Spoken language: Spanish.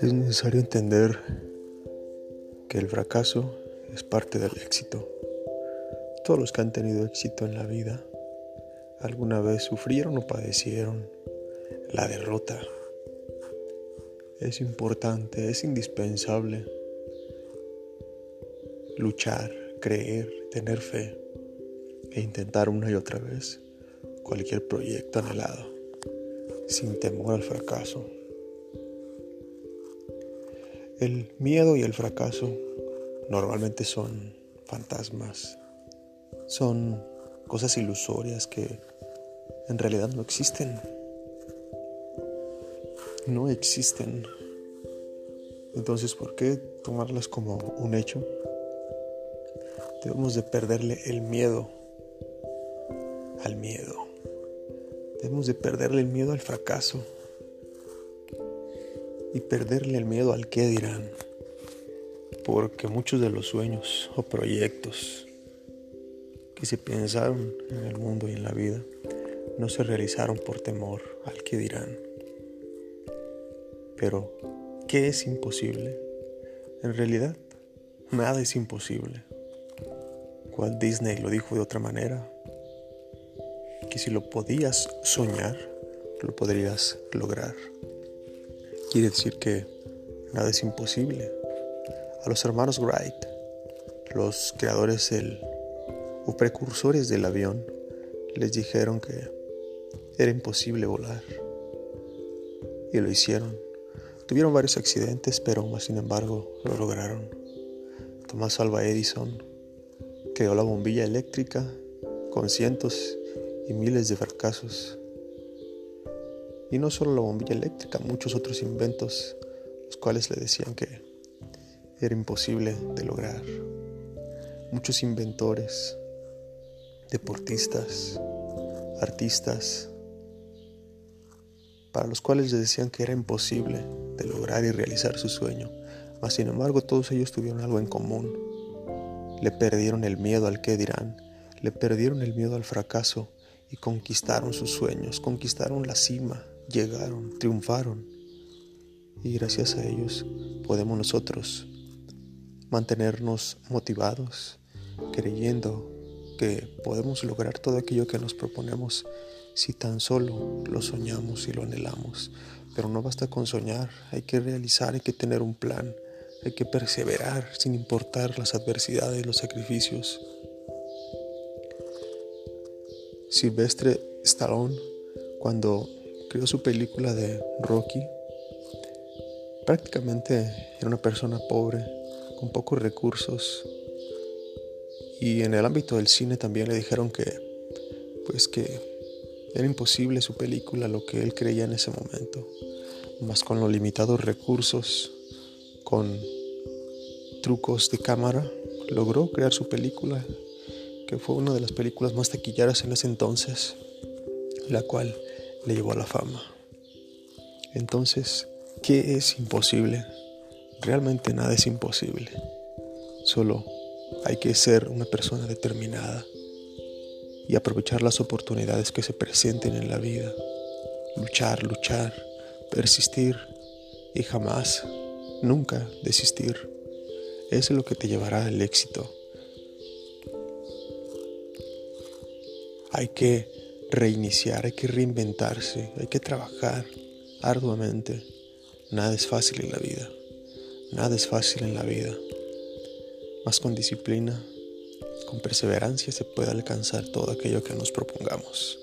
Es necesario entender que el fracaso es parte del éxito. Todos los que han tenido éxito en la vida alguna vez sufrieron o padecieron la derrota. Es importante, es indispensable luchar, creer, tener fe e intentar una y otra vez cualquier proyecto anhelado, sin temor al fracaso. El miedo y el fracaso normalmente son fantasmas, son cosas ilusorias que en realidad no existen. No existen. Entonces, ¿por qué tomarlas como un hecho? Debemos de perderle el miedo al miedo. Debemos de perderle el miedo al fracaso y perderle el miedo al qué dirán, porque muchos de los sueños o proyectos que se pensaron en el mundo y en la vida no se realizaron por temor al que dirán. Pero, ¿qué es imposible? En realidad, nada es imposible. Walt Disney lo dijo de otra manera, que si lo podías soñar, lo podrías lograr. Quiere decir que nada es imposible. A los hermanos Wright, los creadores del, o precursores del avión, les dijeron que era imposible volar. Y lo hicieron. Tuvieron varios accidentes, pero sin embargo lo lograron. Tomás Alva Edison creó la bombilla eléctrica con cientos y miles de fracasos y no solo la bombilla eléctrica, muchos otros inventos, los cuales le decían que era imposible de lograr. Muchos inventores, deportistas, artistas, para los cuales le decían que era imposible de lograr y realizar su sueño. Mas sin embargo todos ellos tuvieron algo en común. Le perdieron el miedo al qué dirán, le perdieron el miedo al fracaso y conquistaron sus sueños, conquistaron la cima, llegaron, triunfaron. Y gracias a ellos podemos nosotros mantenernos motivados, creyendo que podemos lograr todo aquello que nos proponemos si tan solo lo soñamos y lo anhelamos. Pero no basta con soñar, hay que realizar, hay que tener un plan, hay que perseverar sin importar las adversidades, los sacrificios. Silvestre Stallone, cuando creó su película de Rocky, prácticamente era una persona pobre, con pocos recursos. Y en el ámbito del cine también le dijeron que, pues que era imposible su película lo que él creía en ese momento. Más con los limitados recursos, con trucos de cámara, logró crear su película, fue una de las películas más taquilleras en ese entonces, la cual le llevó a la fama. Entonces, ¿qué es imposible? Realmente nada es imposible. Solo hay que ser una persona determinada y aprovechar las oportunidades que se presenten en la vida. Luchar, luchar, persistir y jamás, nunca desistir. Eso es lo que te llevará al éxito. Hay que reiniciar, hay que reinventarse, hay que trabajar arduamente. Nada es fácil en la vida, nada es fácil en la vida. Más con disciplina, con perseverancia se puede alcanzar todo aquello que nos propongamos.